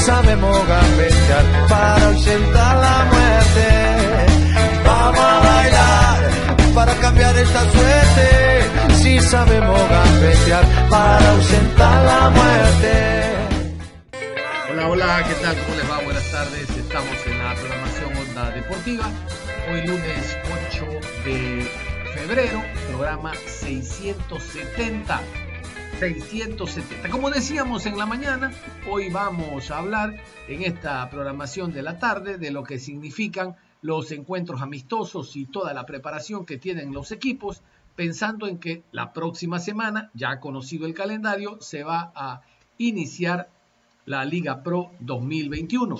Sabemos gambetear para ausentar la muerte. Vamos a bailar para cambiar esta suerte. Si sabemos gambetear para ausentar la muerte. Hola, hola, ¿qué tal? ¿Cómo les va? Buenas tardes. Estamos en la programación Onda Deportiva. Hoy lunes 8 de febrero, programa 670 670. Como decíamos en la mañana, hoy vamos a hablar en esta programación de la tarde de lo que significan los encuentros amistosos y toda la preparación que tienen los equipos, pensando en que la próxima semana, ya conocido el calendario, se va a iniciar la Liga Pro 2021.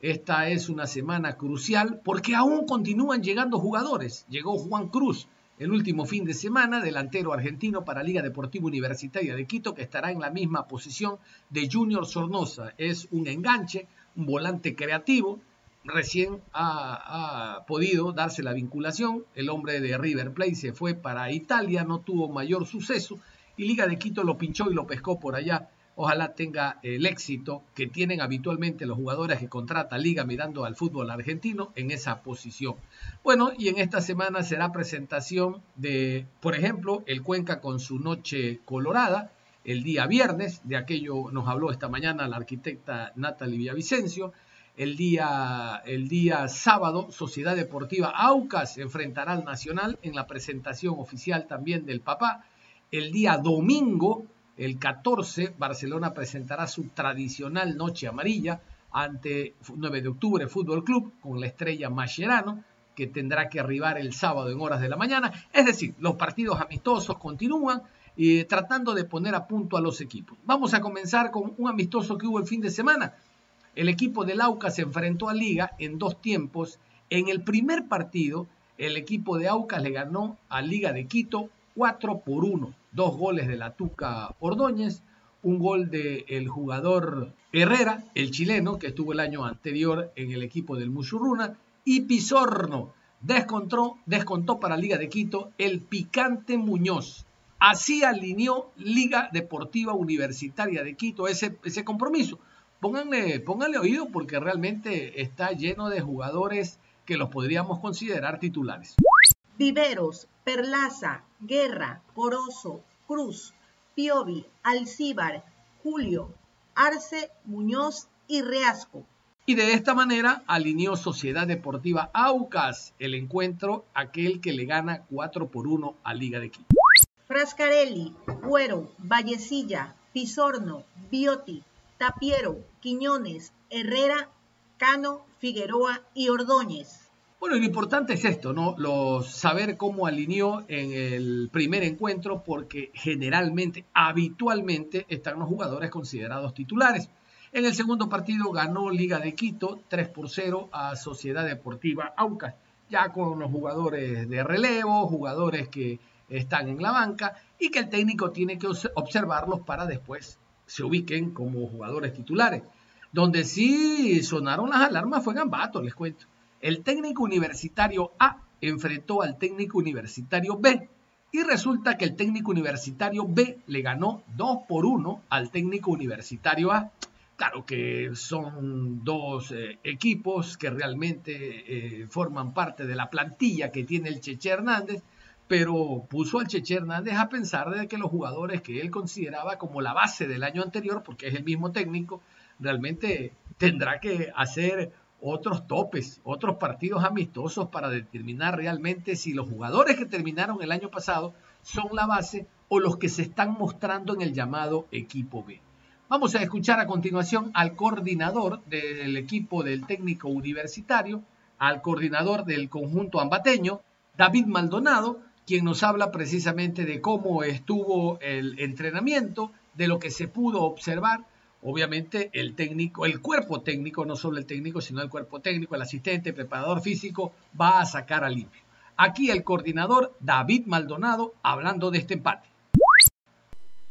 Esta es una semana crucial porque aún continúan llegando jugadores. Llegó Juan Cruz, el último fin de semana, delantero argentino para Liga Deportiva Universitaria de Quito, que estará en la misma posición de Junior Sornosa. Es un enganche, un volante creativo. Recién ha, podido darse la vinculación. El hombre de River Plate se fue para Italia, no tuvo mayor suceso. Y Liga de Quito lo pinchó y lo pescó por allá Ojalá tenga el éxito que tienen habitualmente los jugadores que contrata Liga mirando al fútbol argentino en esa posición. Bueno, y en esta semana será presentación de, por ejemplo, el Cuenca con su noche colorada, el día viernes, de aquello nos habló esta mañana la arquitecta Natalie Villavicencio. El día, el día sábado, Sociedad Deportiva Aucas enfrentará al Nacional en la presentación oficial también del papá. El día domingo, el 14, Barcelona presentará su tradicional noche amarilla ante 9 de octubre Fútbol Club con la estrella Mascherano, que tendrá que arribar el sábado en horas de la mañana. Es decir, los partidos amistosos continúan y tratando de poner a punto a los equipos. Vamos a comenzar con un amistoso que hubo el fin de semana. El equipo del Aucas se enfrentó a Liga en dos tiempos. En el primer partido, el equipo de Aucas le ganó a Liga de Quito 4 por 1 dos goles de la Tuca Ordóñez, un gol del el jugador Herrera, el chileno, que estuvo el año anterior en el equipo del Musurruna, y Pizorno descontó, descontó para Liga de Quito el picante Muñoz. Así alineó Liga Deportiva Universitaria de Quito ese, ese compromiso. Pónganle, pónganle oído porque realmente está lleno de jugadores que los podríamos considerar titulares. Viveros, Perlaza, Guerra, Corozo, Cruz, Piovi, Alcíbar, Julio, Arce, Muñoz y Reasco. Y de esta manera alineó Sociedad Deportiva Aucas el encuentro, aquel que le gana 4 por 1 a Liga de Quito. Frascarelli, Cuero, Vallecilla, Pisorno, Bioti, Tapiero, Quiñones, Herrera, Cano, Figueroa y Ordóñez. Bueno, lo importante es esto, ¿no? Lo, saber cómo alineó en el primer encuentro, porque generalmente, habitualmente, están los jugadores considerados titulares. En el segundo partido ganó Liga de Quito 3 por 0 a Sociedad Deportiva Aucas, ya con los jugadores de relevo, jugadores que están en la banca y que el técnico tiene que observarlos para después se ubiquen como jugadores titulares. Donde sí sonaron las alarmas fue Gambato, les cuento. El técnico universitario A enfrentó al técnico universitario B y resulta que el técnico universitario B le ganó 2 por 1 al técnico universitario A. Claro que son dos eh, equipos que realmente eh, forman parte de la plantilla que tiene el Cheche Hernández, pero puso al Cheche Hernández a pensar de que los jugadores que él consideraba como la base del año anterior, porque es el mismo técnico, realmente tendrá que hacer otros topes, otros partidos amistosos para determinar realmente si los jugadores que terminaron el año pasado son la base o los que se están mostrando en el llamado equipo B. Vamos a escuchar a continuación al coordinador del equipo del técnico universitario, al coordinador del conjunto ambateño, David Maldonado, quien nos habla precisamente de cómo estuvo el entrenamiento, de lo que se pudo observar. Obviamente el técnico, el cuerpo técnico, no solo el técnico, sino el cuerpo técnico, el asistente, el preparador físico, va a sacar a limpio. Aquí el coordinador David Maldonado hablando de este empate.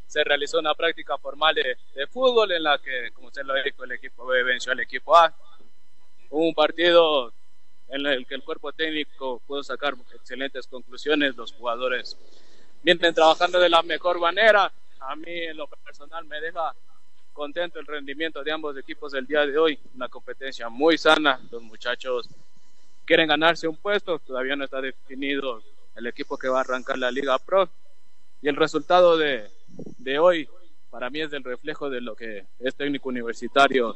Se realizó una práctica formal de, fútbol en la que, como usted lo dijo, el equipo B venció al equipo A. un partido en el que el cuerpo técnico pudo sacar excelentes conclusiones, los jugadores vienen trabajando de la mejor manera. A mí en lo personal me deja contento el rendimiento de ambos equipos del día de hoy, una competencia muy sana, los muchachos quieren ganarse un puesto, todavía no está definido el equipo que va a arrancar la Liga Pro. Y el resultado de, de hoy para mí es el reflejo de lo que es técnico universitario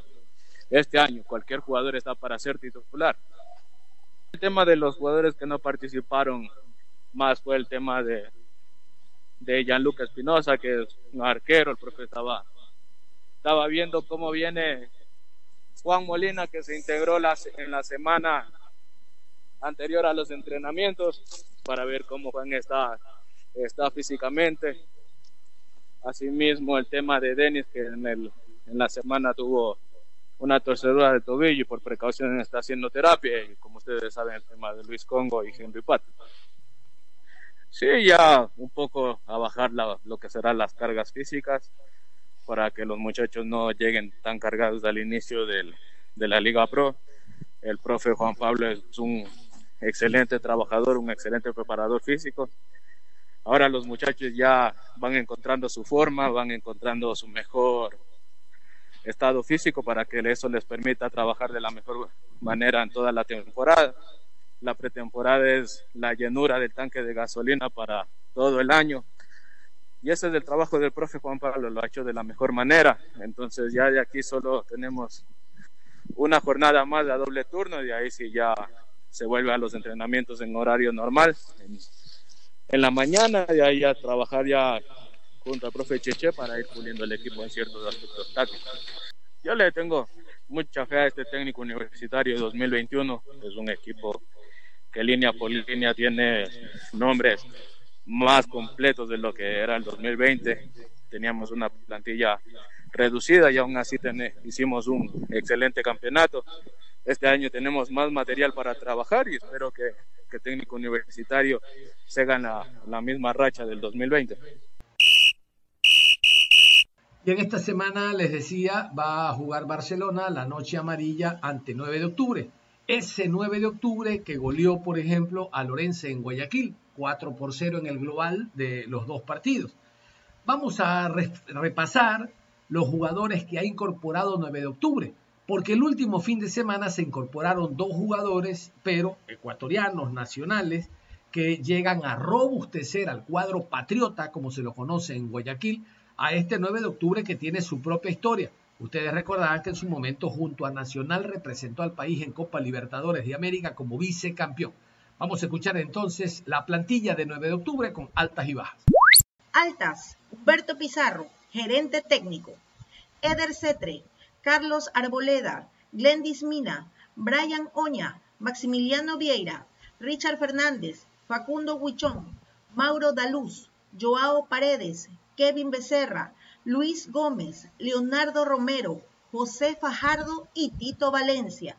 este año, cualquier jugador está para ser titular. El tema de los jugadores que no participaron más fue el tema de, de Gianluca Espinosa, que es un arquero, el propio estaba, estaba viendo cómo viene Juan Molina, que se integró en la semana anterior a los entrenamientos, para ver cómo Juan está, está físicamente. Asimismo, el tema de Denis, que en, el, en la semana tuvo una torcedura de tobillo y por precaución está haciendo terapia y como ustedes saben el tema de Luis Congo y Henry Pat. Sí, ya un poco a bajar lo que serán las cargas físicas para que los muchachos no lleguen tan cargados al inicio del, de la Liga Pro. El profe Juan Pablo es un excelente trabajador, un excelente preparador físico. Ahora los muchachos ya van encontrando su forma, van encontrando su mejor estado físico para que eso les permita trabajar de la mejor manera en toda la temporada. La pretemporada es la llenura del tanque de gasolina para todo el año. Y ese es el trabajo del profe Juan Pablo, lo ha hecho de la mejor manera. Entonces ya de aquí solo tenemos una jornada más de doble turno y ahí sí ya se vuelve a los entrenamientos en horario normal, en, en la mañana y ahí a trabajar ya junto al profe Cheche para ir puliendo el equipo en ciertos aspectos tácticos. Yo le tengo mucha fe a este técnico universitario 2021. Es un equipo que línea por línea tiene nombres más completos de lo que era el 2020. Teníamos una plantilla reducida y aún así hicimos un excelente campeonato. Este año tenemos más material para trabajar y espero que, que técnico universitario se la, la misma racha del 2020. Y en esta semana, les decía, va a jugar Barcelona la noche amarilla ante 9 de octubre. Ese 9 de octubre que goleó, por ejemplo, a Lorenzo en Guayaquil, 4 por 0 en el global de los dos partidos. Vamos a repasar los jugadores que ha incorporado 9 de octubre, porque el último fin de semana se incorporaron dos jugadores, pero ecuatorianos, nacionales, que llegan a robustecer al cuadro patriota, como se lo conoce en Guayaquil, a este 9 de octubre que tiene su propia historia. Ustedes recordarán que en su momento junto a Nacional representó al país en Copa Libertadores de América como vicecampeón. Vamos a escuchar entonces la plantilla de 9 de octubre con altas y bajas. Altas, Humberto Pizarro, gerente técnico. Eder Cetre, Carlos Arboleda, Glendis Mina, Brian Oña, Maximiliano Vieira, Richard Fernández, Facundo Huichón, Mauro Daluz, Joao Paredes, Kevin Becerra, Luis Gómez, Leonardo Romero, José Fajardo y Tito Valencia.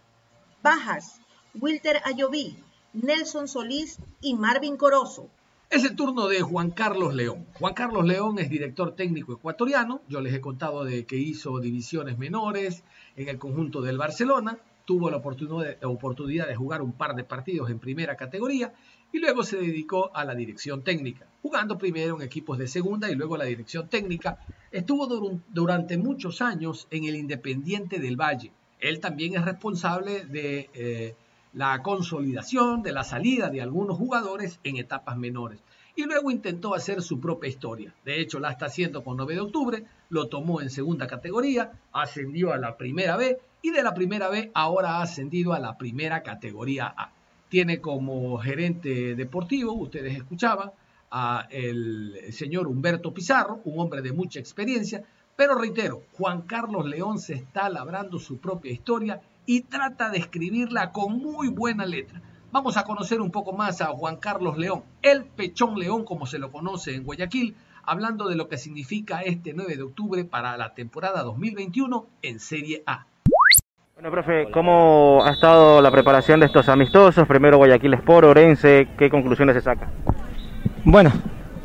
Bajas, Wilter Ayoví, Nelson Solís y Marvin Corozo. Es el turno de Juan Carlos León. Juan Carlos León es director técnico ecuatoriano. Yo les he contado de que hizo divisiones menores en el conjunto del Barcelona. Tuvo la oportunidad de jugar un par de partidos en primera categoría y luego se dedicó a la dirección técnica, jugando primero en equipos de segunda y luego la dirección técnica. Estuvo durante muchos años en el Independiente del Valle. Él también es responsable de eh, la consolidación, de la salida de algunos jugadores en etapas menores. Y luego intentó hacer su propia historia. De hecho, la está haciendo con 9 de octubre, lo tomó en segunda categoría, ascendió a la primera B y de la primera B ahora ha ascendido a la primera categoría A tiene como gerente deportivo, ustedes escuchaban, a el señor Humberto Pizarro, un hombre de mucha experiencia, pero reitero, Juan Carlos León se está labrando su propia historia y trata de escribirla con muy buena letra. Vamos a conocer un poco más a Juan Carlos León, el Pechón León como se lo conoce en Guayaquil, hablando de lo que significa este 9 de octubre para la temporada 2021 en Serie A. Bueno, profe, ¿cómo ha estado la preparación de estos amistosos? Primero Guayaquil Sport, Orense, ¿qué conclusiones se saca? Bueno,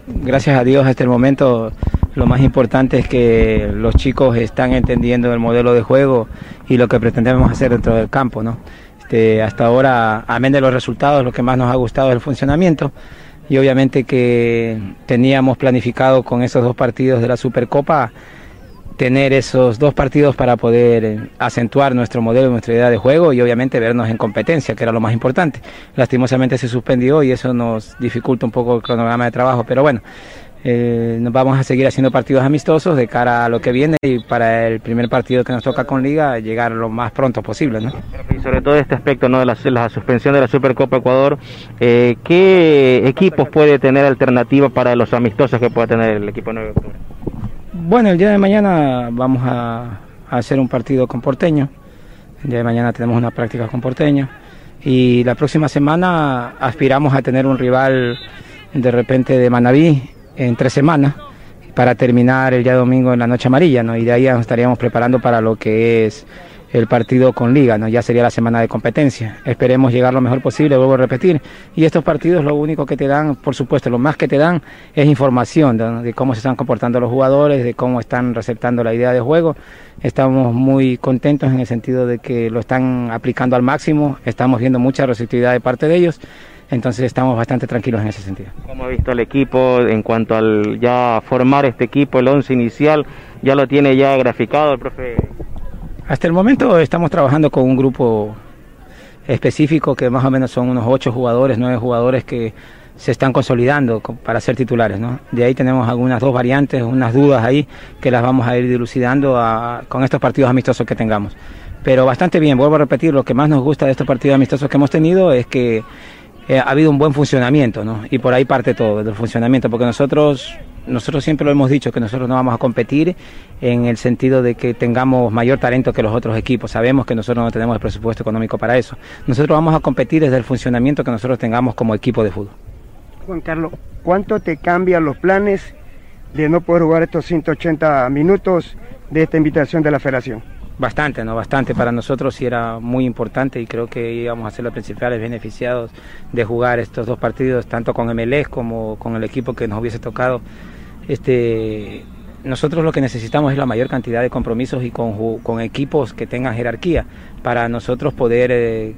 gracias a Dios hasta el momento lo más importante es que los chicos están entendiendo el modelo de juego y lo que pretendemos hacer dentro del campo, ¿no? Este, hasta ahora, amén de los resultados, lo que más nos ha gustado es el funcionamiento y obviamente que teníamos planificado con esos dos partidos de la Supercopa tener esos dos partidos para poder eh, acentuar nuestro modelo, nuestra idea de juego y obviamente vernos en competencia, que era lo más importante. Lastimosamente se suspendió y eso nos dificulta un poco el cronograma de trabajo, pero bueno, eh, nos vamos a seguir haciendo partidos amistosos de cara a lo que viene y para el primer partido que nos toca con Liga llegar lo más pronto posible. ¿no? Y sobre todo este aspecto ¿no? de la, la suspensión de la Supercopa Ecuador, eh, ¿qué equipos puede tener alternativa para los amistosos que pueda tener el equipo 9 de octubre? Bueno, el día de mañana vamos a, hacer un partido con Porteño. El día de mañana tenemos una práctica con Porteño. Y la próxima semana aspiramos a tener un rival de repente de Manaví en tres semanas para terminar el día domingo en la noche amarilla, ¿no? Y de ahí estaríamos preparando para lo que es el partido con Liga, ¿no? Ya sería la semana de competencia. Esperemos llegar lo mejor posible, vuelvo a repetir. Y estos partidos lo único que te dan, por supuesto, lo más que te dan es información de cómo se están comportando los jugadores, de cómo están receptando la idea de juego. Estamos muy contentos en el sentido de que lo están aplicando al máximo, estamos viendo mucha receptividad de parte de ellos. Entonces estamos bastante tranquilos en ese sentido. ¿Cómo ha visto el equipo en cuanto al ya formar este equipo, el 11 inicial? ¿Ya lo tiene ya graficado el profe hasta el momento estamos trabajando con un grupo específico que más o menos son unos ocho jugadores, nueve jugadores que se están consolidando para ser titulares. ¿no? De ahí tenemos algunas dos variantes, unas dudas ahí que las vamos a ir dilucidando con estos partidos amistosos que tengamos. Pero bastante bien, vuelvo a repetir, lo que más nos gusta de estos partidos amistosos que hemos tenido es que eh, ha habido un buen funcionamiento, ¿no? Y por ahí parte todo, del funcionamiento, porque nosotros, nosotros siempre lo hemos dicho, que nosotros no vamos a competir en el sentido de que tengamos mayor talento que los otros equipos. Sabemos que nosotros no tenemos el presupuesto económico para eso. Nosotros vamos a competir desde el funcionamiento que nosotros tengamos como equipo de fútbol. Juan Carlos, ¿cuánto te cambian los planes de no poder jugar estos 180 minutos de esta invitación de la federación? Bastante, ¿no? Bastante. Para nosotros sí era muy importante y creo que íbamos a ser los principales beneficiados de jugar estos dos partidos, tanto con MLS como con el equipo que nos hubiese tocado. Este, nosotros lo que necesitamos es la mayor cantidad de compromisos y con, equipos que tengan jerarquía para nosotros poder eh,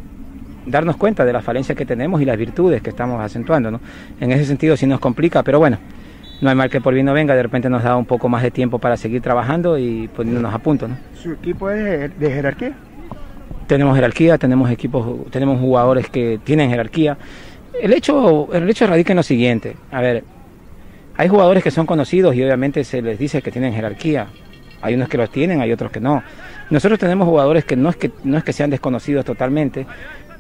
darnos cuenta de las falencias que tenemos y las virtudes que estamos acentuando. ¿no? En ese sentido sí nos complica, pero bueno, no hay mal que por bien no venga, de repente nos da un poco más de tiempo para seguir trabajando y poniéndonos a punto. ¿no? ¿Su equipo es de jerarquía? Tenemos jerarquía, tenemos equipos, tenemos jugadores que tienen jerarquía. El hecho, el hecho radica en lo siguiente, a ver, hay jugadores que son conocidos y obviamente se les dice que tienen jerarquía. Hay unos que los tienen, hay otros que no. Nosotros tenemos jugadores que no es que no es que sean desconocidos totalmente,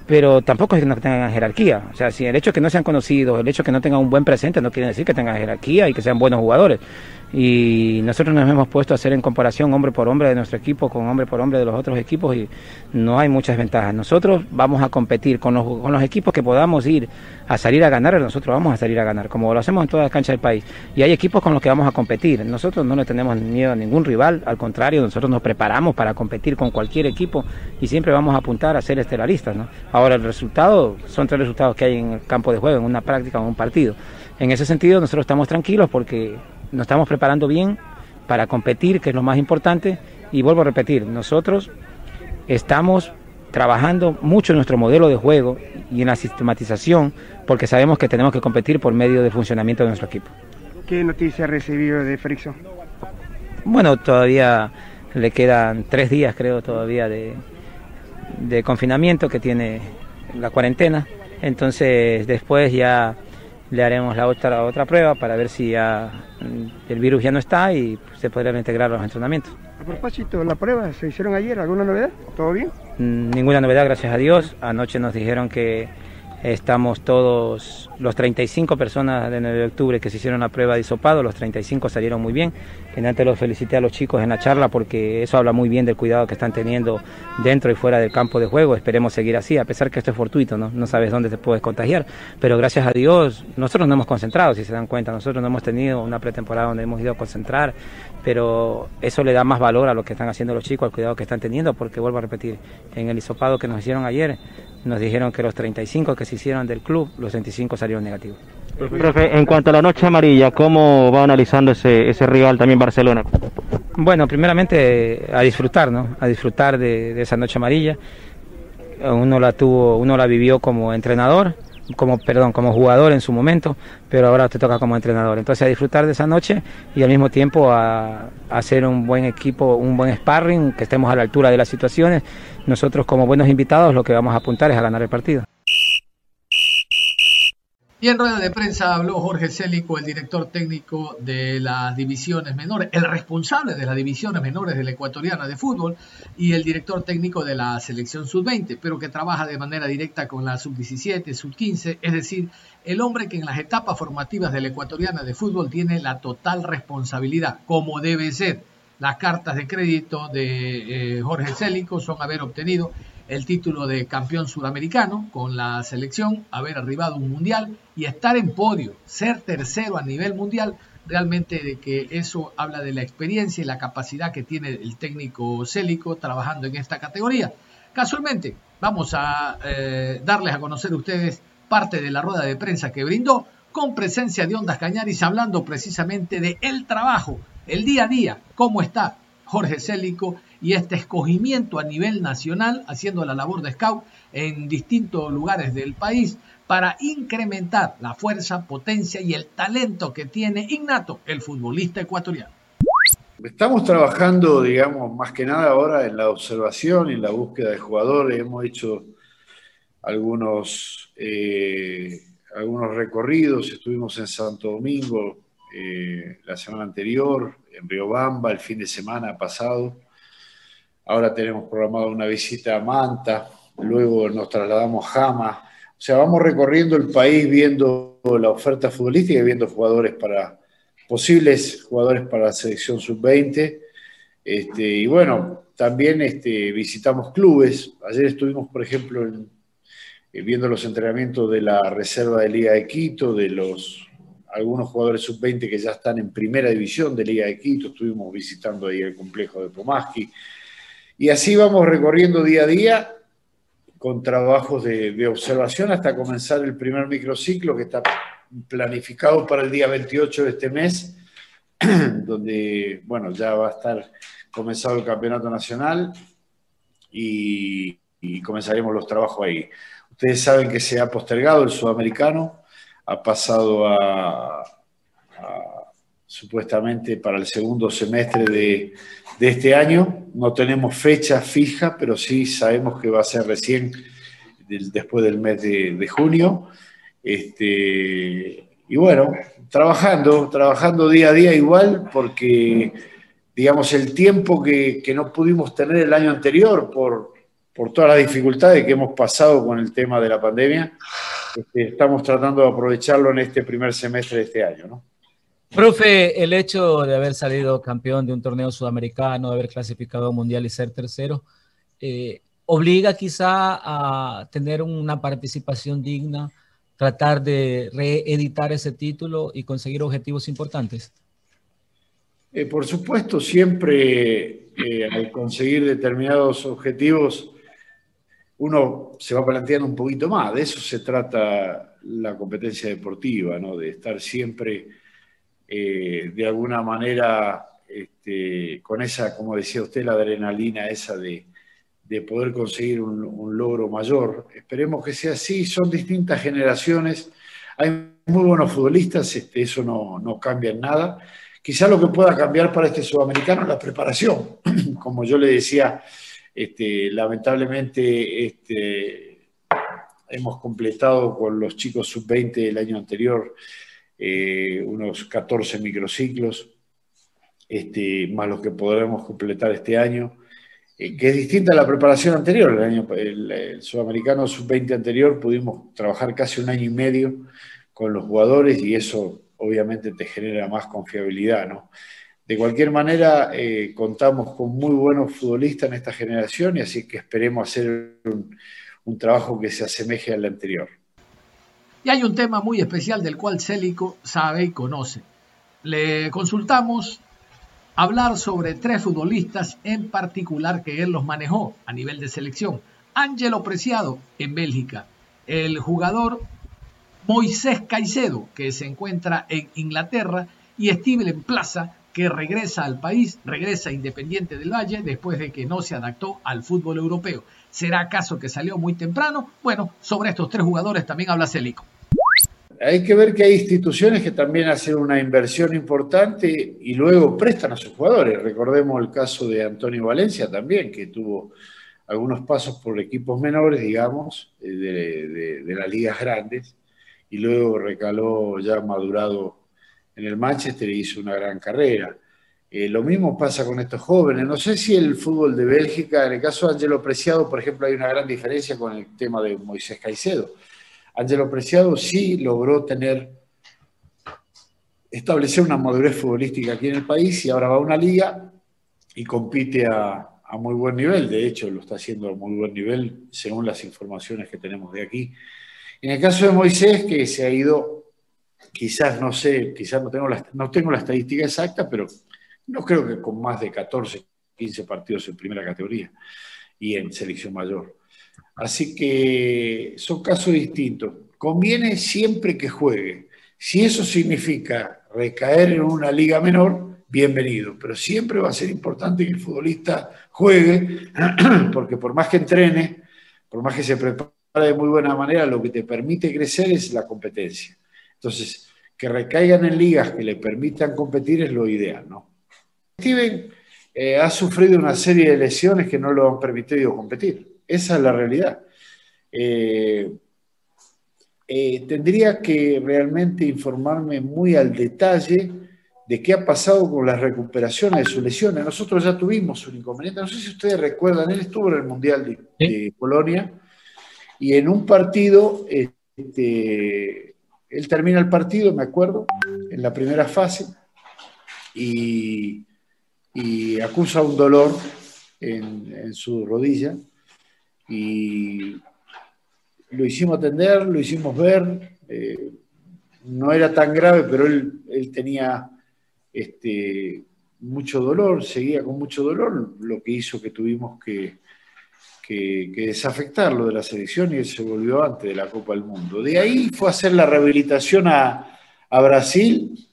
pero tampoco es que no tengan jerarquía. O sea, si el hecho de que no sean conocidos, el hecho de que no tengan un buen presente, no quiere decir que tengan jerarquía y que sean buenos jugadores. Y nosotros nos hemos puesto a hacer en comparación hombre por hombre de nuestro equipo con hombre por hombre de los otros equipos y no hay muchas ventajas. Nosotros vamos a competir con los, con los equipos que podamos ir a salir a ganar, nosotros vamos a salir a ganar, como lo hacemos en todas las canchas del país. Y hay equipos con los que vamos a competir. Nosotros no le tenemos miedo a ningún rival, al contrario, nosotros nos preparamos para competir con cualquier equipo y siempre vamos a apuntar a ser estelaristas. ¿no? Ahora el resultado son tres resultados que hay en el campo de juego, en una práctica en un partido. En ese sentido nosotros estamos tranquilos porque nos estamos preparando bien para competir, que es lo más importante. Y vuelvo a repetir, nosotros estamos trabajando mucho en nuestro modelo de juego y en la sistematización porque sabemos que tenemos que competir por medio del funcionamiento de nuestro equipo. ¿Qué noticia ha recibido de Frickson? Bueno, todavía le quedan tres días creo todavía de, de confinamiento que tiene la cuarentena. Entonces después ya le haremos la otra, otra prueba para ver si ya mm, el virus ya no está y se podrá integrar los entrenamientos. A propósito, ¿la prueba se hicieron ayer? ¿Alguna novedad? ¿Todo bien? Mm, ninguna novedad, gracias a Dios. Anoche nos dijeron que estamos todos los 35 personas de 9 de octubre que se hicieron la prueba de hisopado, los 35 salieron muy bien. En antes los felicité a los chicos en la charla porque eso habla muy bien del cuidado que están teniendo dentro y fuera del campo de juego. Esperemos seguir así, a pesar que esto es fortuito, ¿no? No sabes dónde te puedes contagiar. Pero gracias a Dios, nosotros no hemos concentrado, si se dan cuenta. Nosotros no hemos tenido una pretemporada donde hemos ido a concentrar, pero eso le da más valor a lo que están haciendo los chicos, al cuidado que están teniendo, porque vuelvo a repetir, en el hisopado que nos hicieron ayer, nos dijeron que los 35 que se hicieron del club, los 25 salieron negativos. Profe, en cuanto a la noche amarilla, ¿cómo va analizando ese, ese rival también Barcelona? Bueno, primeramente a disfrutar, ¿no? A disfrutar de, de esa noche amarilla. Uno la tuvo, uno la vivió como entrenador, como perdón, como jugador en su momento, pero ahora te toca como entrenador. Entonces a disfrutar de esa noche y al mismo tiempo a, hacer un buen equipo, un buen sparring, que estemos a la altura de las situaciones. Nosotros como buenos invitados lo que vamos a apuntar es a ganar el partido. Y en rueda de prensa habló Jorge Célico, el director técnico de las divisiones menores, el responsable de las divisiones menores de la ecuatoriana de fútbol y el director técnico de la selección sub-20, pero que trabaja de manera directa con la sub-17, sub-15, es decir, el hombre que en las etapas formativas de la ecuatoriana de fútbol tiene la total responsabilidad, como debe ser. Las cartas de crédito de eh, Jorge Célico son haber obtenido el título de campeón sudamericano con la selección, haber arribado un mundial y estar en podio, ser tercero a nivel mundial, realmente de que eso habla de la experiencia y la capacidad que tiene el técnico Célico trabajando en esta categoría. Casualmente, vamos a eh, darles a conocer a ustedes parte de la rueda de prensa que brindó con presencia de Ondas Cañaris hablando precisamente de el trabajo, el día a día, cómo está Jorge Célico y este escogimiento a nivel nacional, haciendo la labor de scout en distintos lugares del país para incrementar la fuerza, potencia y el talento que tiene innato el futbolista ecuatoriano. Estamos trabajando, digamos, más que nada ahora en la observación y en la búsqueda de jugadores. Hemos hecho algunos, eh, algunos recorridos, estuvimos en Santo Domingo eh, la semana anterior, en Riobamba el fin de semana pasado Ahora tenemos programado una visita a Manta, luego nos trasladamos a Jama. O sea, vamos recorriendo el país viendo la oferta futbolística y viendo jugadores para, posibles jugadores para la selección sub-20. Este, y bueno, también este, visitamos clubes. Ayer estuvimos, por ejemplo, eh, viendo los entrenamientos de la reserva de Liga de Quito, de los algunos jugadores sub-20 que ya están en primera división de Liga de Quito. Estuvimos visitando ahí el complejo de Pomaski. Y así vamos recorriendo día a día con trabajos de, observación hasta comenzar el primer microciclo que está planificado para el día 28 de este mes, donde, bueno, ya va a estar comenzado el campeonato nacional y, comenzaremos los trabajos ahí. Ustedes saben que se ha postergado el sudamericano, ha pasado a supuestamente para el segundo semestre de, este año. No tenemos fecha fija, pero sí sabemos que va a ser recién después del mes de, junio. Este, y bueno, trabajando, trabajando día a día igual, porque digamos el tiempo que, no pudimos tener el año anterior por, por todas las dificultades que hemos pasado con el tema de la pandemia, este, estamos tratando de aprovecharlo en este primer semestre de este año. ¿no? Profe, el hecho de haber salido campeón de un torneo sudamericano, de haber clasificado a mundial y ser tercero, eh, obliga quizá a tener una participación digna, tratar de reeditar ese título y conseguir objetivos importantes. Eh, por supuesto, siempre eh, al conseguir determinados objetivos, uno se va planteando un poquito más. De eso se trata la competencia deportiva, ¿no? de estar siempre eh, de alguna manera este, con esa, como decía usted, la adrenalina esa de, poder conseguir un, logro mayor. Esperemos que sea así, son distintas generaciones, hay muy buenos futbolistas, este, eso no, cambia en nada. Quizá lo que pueda cambiar para este sudamericano es la preparación. Como yo le decía, este, lamentablemente este, hemos completado con los chicos sub-20 del año anterior eh, unos 14 microciclos, este, más los que podremos completar este año, eh, que es distinta a la preparación anterior. El, año, el, sudamericano sub-20 anterior pudimos trabajar casi un año y medio con los jugadores y eso obviamente te genera más confiabilidad, ¿no? De cualquier manera, eh, contamos con muy buenos futbolistas en esta generación y así que esperemos hacer un, trabajo que se asemeje al anterior. Y hay un tema muy especial del cual Célico sabe y conoce. Le consultamos hablar sobre tres futbolistas en particular que él los manejó a nivel de selección. Ángelo Preciado en Bélgica, el jugador Moisés Caicedo que se encuentra en Inglaterra y Steven Plaza que regresa al país, regresa Independiente del Valle después de que no se adaptó al fútbol europeo. ¿Será acaso que salió muy temprano? Bueno, sobre estos tres jugadores también habla Celico. Hay que ver que hay instituciones que también hacen una inversión importante y luego prestan a sus jugadores. Recordemos el caso de Antonio Valencia también, que tuvo algunos pasos por equipos menores, digamos, eh, de, las ligas grandes, y luego recaló ya madurado en el Manchester hizo una gran carrera. Eh, lo mismo pasa con estos jóvenes. No sé si el fútbol de Bélgica, en el caso de Angelo Preciado, por ejemplo, hay una gran diferencia con el tema de Moisés Caicedo. Angelo Preciado sí logró tener, establecer una madurez futbolística aquí en el país y ahora va a una liga y compite a muy buen nivel. De hecho, lo está haciendo a muy buen nivel según las informaciones que tenemos de aquí. En el caso de Moisés, que se ha ido, quizás no sé, quizás no tengo la, no tengo la estadística exacta, pero no creo que con más de 14, 15 partidos en primera categoría y en selección mayor. Así que son casos distintos. Conviene siempre que juegue. Si eso significa recaer en una liga menor, bienvenido. Pero siempre va a ser importante que el futbolista juegue, porque por más que entrene, por más que se prepare de muy buena manera, lo que te permite crecer es la competencia. Entonces, que recaigan en ligas que le permitan competir es lo ideal, ¿no? Steven eh, ha sufrido una serie de lesiones que no lo han permitido competir. Esa es la realidad. Eh, eh, tendría que realmente informarme muy al detalle de qué ha pasado con las recuperaciones de sus lesiones. Nosotros ya tuvimos un inconveniente, no sé si ustedes recuerdan, él estuvo en el Mundial de, de Polonia y en un partido, este, él termina el partido, me acuerdo, en la primera fase, y acusa un dolor en, su rodilla y lo hicimos atender, lo hicimos ver, eh, no era tan grave, pero él, tenía este, mucho dolor, seguía con mucho dolor, lo que hizo que tuvimos que, que, desafectarlo de la selección y él se volvió antes de la Copa del Mundo. De ahí fue a hacer la rehabilitación a, a Brasil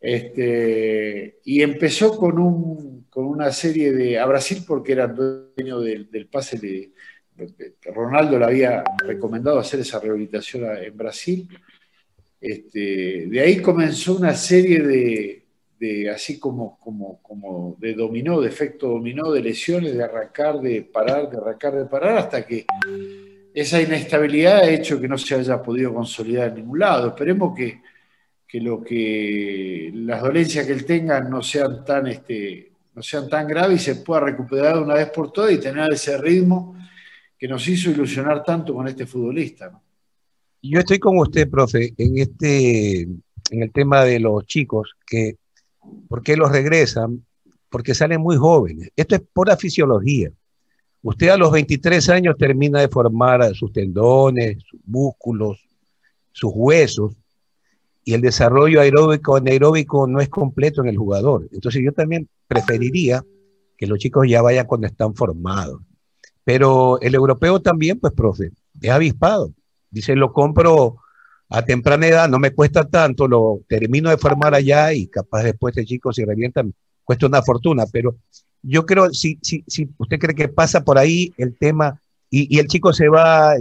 este, y empezó con, un, con una serie de. a Brasil porque era dueño del, pase de. Ronaldo le había recomendado hacer esa rehabilitación en Brasil. Este, de ahí comenzó una serie de, de así como, como, como de dominó, de efecto dominó, de lesiones, de arrancar, de parar, de arrancar, de parar, hasta que esa inestabilidad ha hecho que no se haya podido consolidar en ningún lado. Esperemos que, que lo que las dolencias que él tenga no sean tan este, no sean tan graves y se pueda recuperar una vez por todas y tener ese ritmo que nos hizo ilusionar tanto con este futbolista. Yo estoy con usted, profe, en este en el tema de los chicos que ¿por qué los regresan? Porque salen muy jóvenes. Esto es pura fisiología. Usted a los 23 años termina de formar sus tendones, sus músculos, sus huesos, y el desarrollo aeróbico anaeróbico no es completo en el jugador. Entonces yo también preferiría que los chicos ya vayan cuando están formados. Pero el europeo también, pues, profe, es avispado. Dice, lo compro a temprana edad, no me cuesta tanto, lo termino de formar allá y capaz después de chicos si revientan, cuesta una fortuna. Pero yo creo, si, si, si usted cree que pasa por ahí el tema y, el chico se va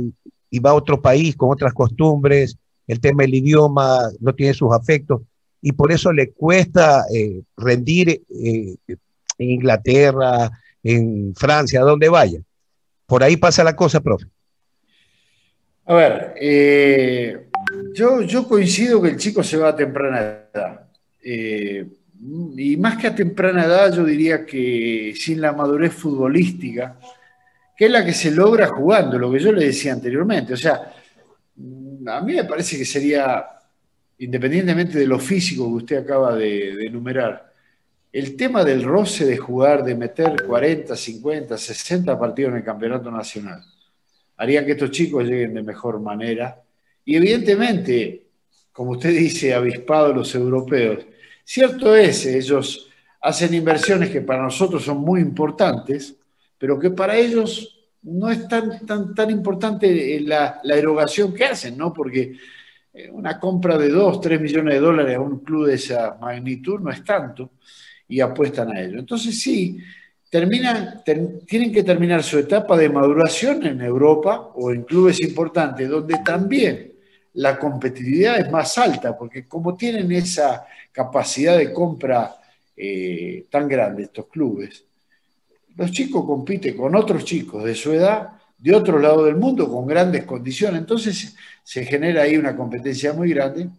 y va a otro país con otras costumbres, el tema del idioma, no tiene sus afectos, y por eso le cuesta eh, rendir eh, en Inglaterra, en Francia, donde vaya. Por ahí pasa la cosa, profe. A ver, eh, yo, coincido que el chico se va a temprana edad. y más que a temprana edad, yo diría que sin la madurez futbolística, que es la que se logra jugando, lo que yo le decía anteriormente. O sea, a mí me parece que sería independientemente de lo físico que usted acaba de, de enumerar, el tema del roce de jugar, de meter 40, 50, 60 partidos en el campeonato nacional, haría que estos chicos lleguen de mejor manera. Y evidentemente, como usted dice, avispados los europeos, cierto es, ellos hacen inversiones que para nosotros son muy importantes, pero que para ellos no es tan, tan, tan importante la, la erogación que hacen, ¿no? Porque eh, una compra de 2, 3 millones de dólares a un club de esa magnitud no es tanto y apuestan a ello. Entonces sí, terminan, tienen que terminar su etapa de maduración en Europa o en clubes importantes, donde también la competitividad es más alta, porque como tienen esa capacidad de compra eh, tan grande estos clubes, los chicos compiten con otros chicos de su edad, de otro lado del mundo, con grandes condiciones. Entonces se genera ahí una competencia muy grande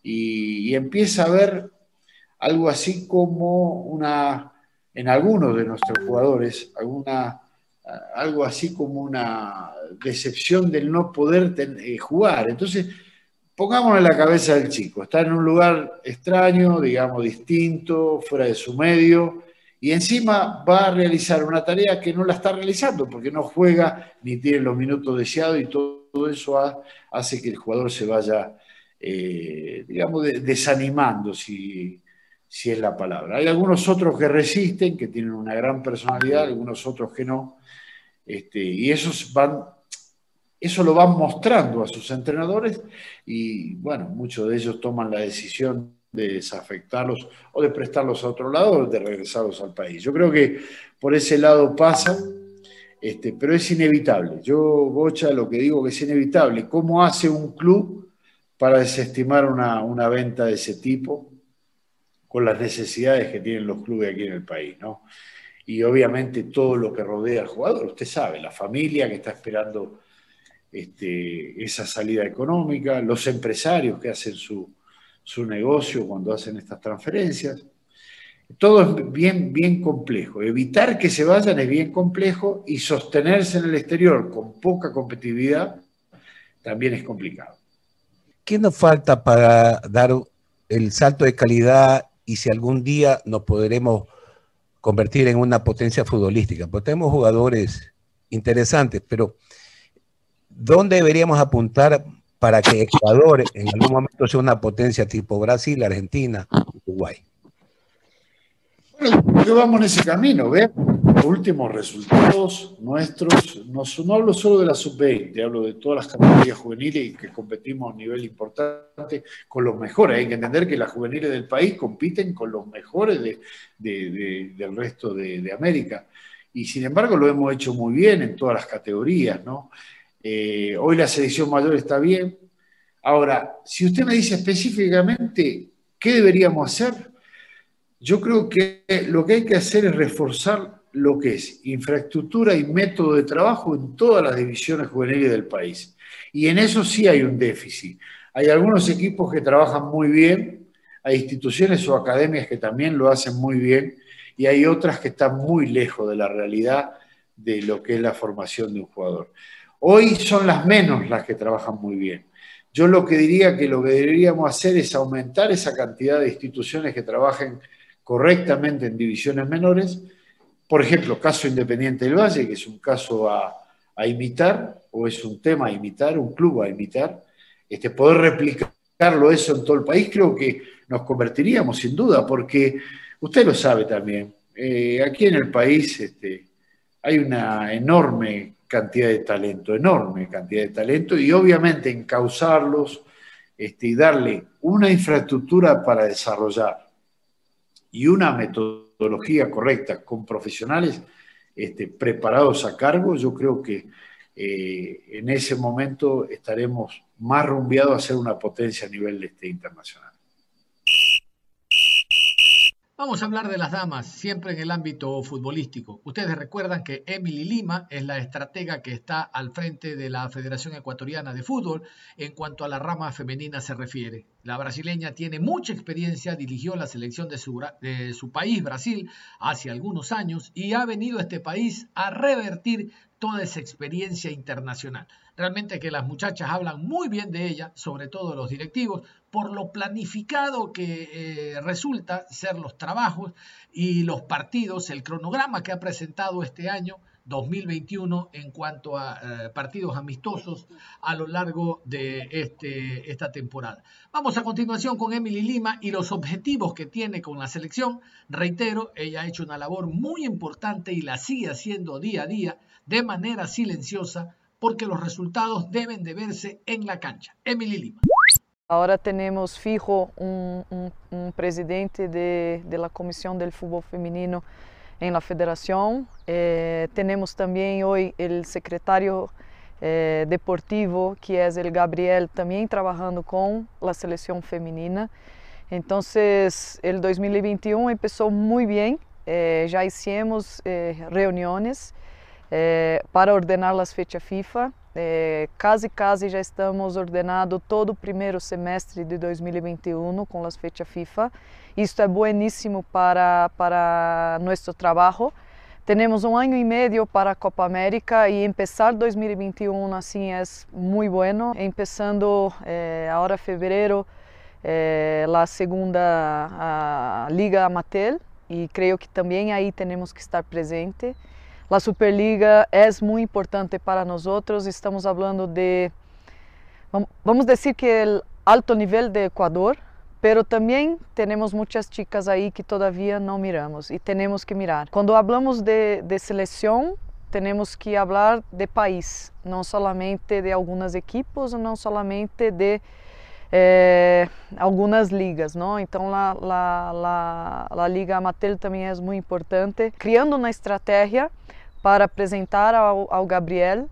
y, y empieza a haber algo así como una, en algunos de nuestros jugadores, alguna, algo así como una decepción del no poder eh, jugar. Entonces, pongámonos en la cabeza del chico, está en un lugar extraño, digamos, distinto, fuera de su medio, y encima va a realizar una tarea que no la está realizando, porque no juega ni tiene los minutos deseados y todo eso hace que el jugador se vaya, eh, digamos, desanimando, si es la palabra. Hay algunos otros que resisten, que tienen una gran personalidad, algunos otros que no, este, y esos van, eso lo van mostrando a sus entrenadores y bueno, muchos de ellos toman la decisión de desafectarlos o de prestarlos a otro lado o de regresarlos al país. Yo creo que por ese lado pasa, este, pero es inevitable. Yo, Bocha, lo que digo que es inevitable. ¿Cómo hace un club para desestimar una, una venta de ese tipo? Con las necesidades que tienen los clubes aquí en el país, ¿no? Y obviamente todo lo que rodea al jugador, usted sabe, la familia que está esperando este, esa salida económica, los empresarios que hacen su, su negocio cuando hacen estas transferencias. Todo es bien, bien complejo. Evitar que se vayan es bien complejo y sostenerse en el exterior con poca competitividad también es complicado. ¿Qué nos falta para dar el salto de calidad y si algún día nos podremos convertir en una potencia futbolística. Porque tenemos jugadores interesantes, pero ¿dónde deberíamos apuntar para que Ecuador en algún momento sea una potencia tipo Brasil, Argentina, Uruguay? Bueno, vamos en ese camino, ¿ves? Últimos resultados nuestros, no, hablo solo de la sub-20, hablo de todas las categorías juveniles que competimos a nivel importante con los mejores. Hay que entender que las juveniles del país compiten con los mejores de, del resto de, América. Y sin embargo lo hemos hecho muy bien en todas las categorías, ¿no? Eh, hoy la selección mayor está bien. Ahora, si usted me dice específicamente qué deberíamos hacer, yo creo que lo que hay que hacer es reforzar lo que es infraestructura y método de trabajo en todas las divisiones juveniles del país. Y en eso sí hay un déficit. Hay algunos equipos que trabajan muy bien, hay instituciones o academias que también lo hacen muy bien, y hay otras que están muy lejos de la realidad de lo que es la formación de un jugador. Hoy son las menos las que trabajan muy bien. Yo lo que diría que lo que deberíamos hacer es aumentar esa cantidad de instituciones que trabajen correctamente en divisiones menores. Por ejemplo, caso Independiente del Valle, que es un caso a, imitar, o es un tema a imitar, un club a imitar, este, poder replicarlo eso en todo el país, creo que nos convertiríamos sin duda, porque usted lo sabe también, eh, aquí en el país este, hay una enorme cantidad de talento, enorme cantidad de talento, y obviamente encauzarlos este, y darle una infraestructura para desarrollar y una metodología correcta con profesionales este, preparados a cargo, yo creo que eh, en ese momento estaremos más rumbeados a ser una potencia a nivel este, internacional. Vamos a hablar de las damas, siempre en el ámbito futbolístico. Ustedes recuerdan que Emily Lima es la estratega que está al frente de la Federación Ecuatoriana de Fútbol en cuanto a la rama femenina se refiere. La brasileña tiene mucha experiencia, dirigió la selección de su, de su país, Brasil, hace algunos años y ha venido a este país a revertir toda esa experiencia internacional. Realmente que las muchachas hablan muy bien de ella, sobre todo los directivos, por lo planificado que eh, resulta ser los trabajos y los partidos, el cronograma que ha presentado este año 2021 en cuanto a eh, partidos amistosos a lo largo de este, esta temporada. Vamos a continuación con Emily Lima y los objetivos que tiene con la selección. Reitero, ella ha hecho una labor muy importante y la sigue haciendo día a día de manera silenciosa porque los resultados deben de verse en la cancha. Emily Lima. Ahora tenemos fijo un, presidente de, de la Comisión del Fútbol Femenino en la federación. Eh, tenemos también hoy el secretario eh, deportivo, que es el Gabriel, también trabajando con la selección femenina. Entonces, el 2021 empezó muy bien. Eh, ya hicimos reuniones para ordenar las fechas FIFA. casi, casi já estamos ordenado todo o primeiro semestre de 2021 com as fechas FIFA. Isto é bueníssimo para, para nosso trabalho. Temos um ano e meio para a Copa América e começar 2021 assim é muito bueno. Começando eh, agora fevereiro eh, a segunda a Liga Amatel e creio que também aí temos que estar presente. A Superliga é muito importante para nós. Estamos falando de, vamos dizer que o alto nível de Equador, pero também temos muitas chicas aí que todavia não miramos e temos que mirar. Quando falamos de, de seleção, temos que falar de país, não somente de algumas equipes, não somente de eh, algumas ligas, não? Então a, a, a, a liga amateur também é muito importante, criando uma estratégia para apresentar ao, ao Gabriel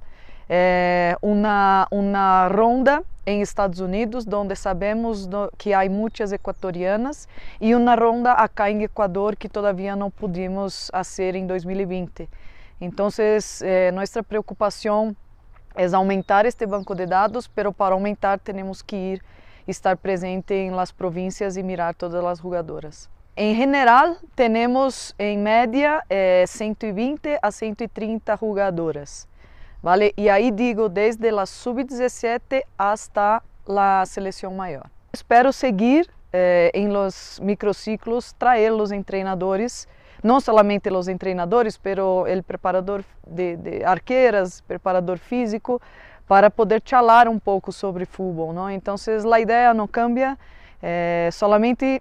eh, uma uma ronda em Estados Unidos, onde sabemos que há muitas equatorianas, e uma ronda acá em Equador que todavia não pudimos fazer em 2020. Então, eh, nossa preocupação é aumentar este banco de dados, pero para aumentar temos que ir estar presente em las províncias e mirar todas as jogadoras. Em geral, temos em média eh, 120 a 130 jogadoras. ¿vale? Y ahí digo desde la sub-17 hasta la selección mayor. Espero seguir eh, en los microciclos, traer los entrenadores, no solamente los entrenadores, pero el preparador de, de arqueras, preparador físico, para poder charlar um pouco sobre futebol, não? Então, a ideia não cambia, solamente é,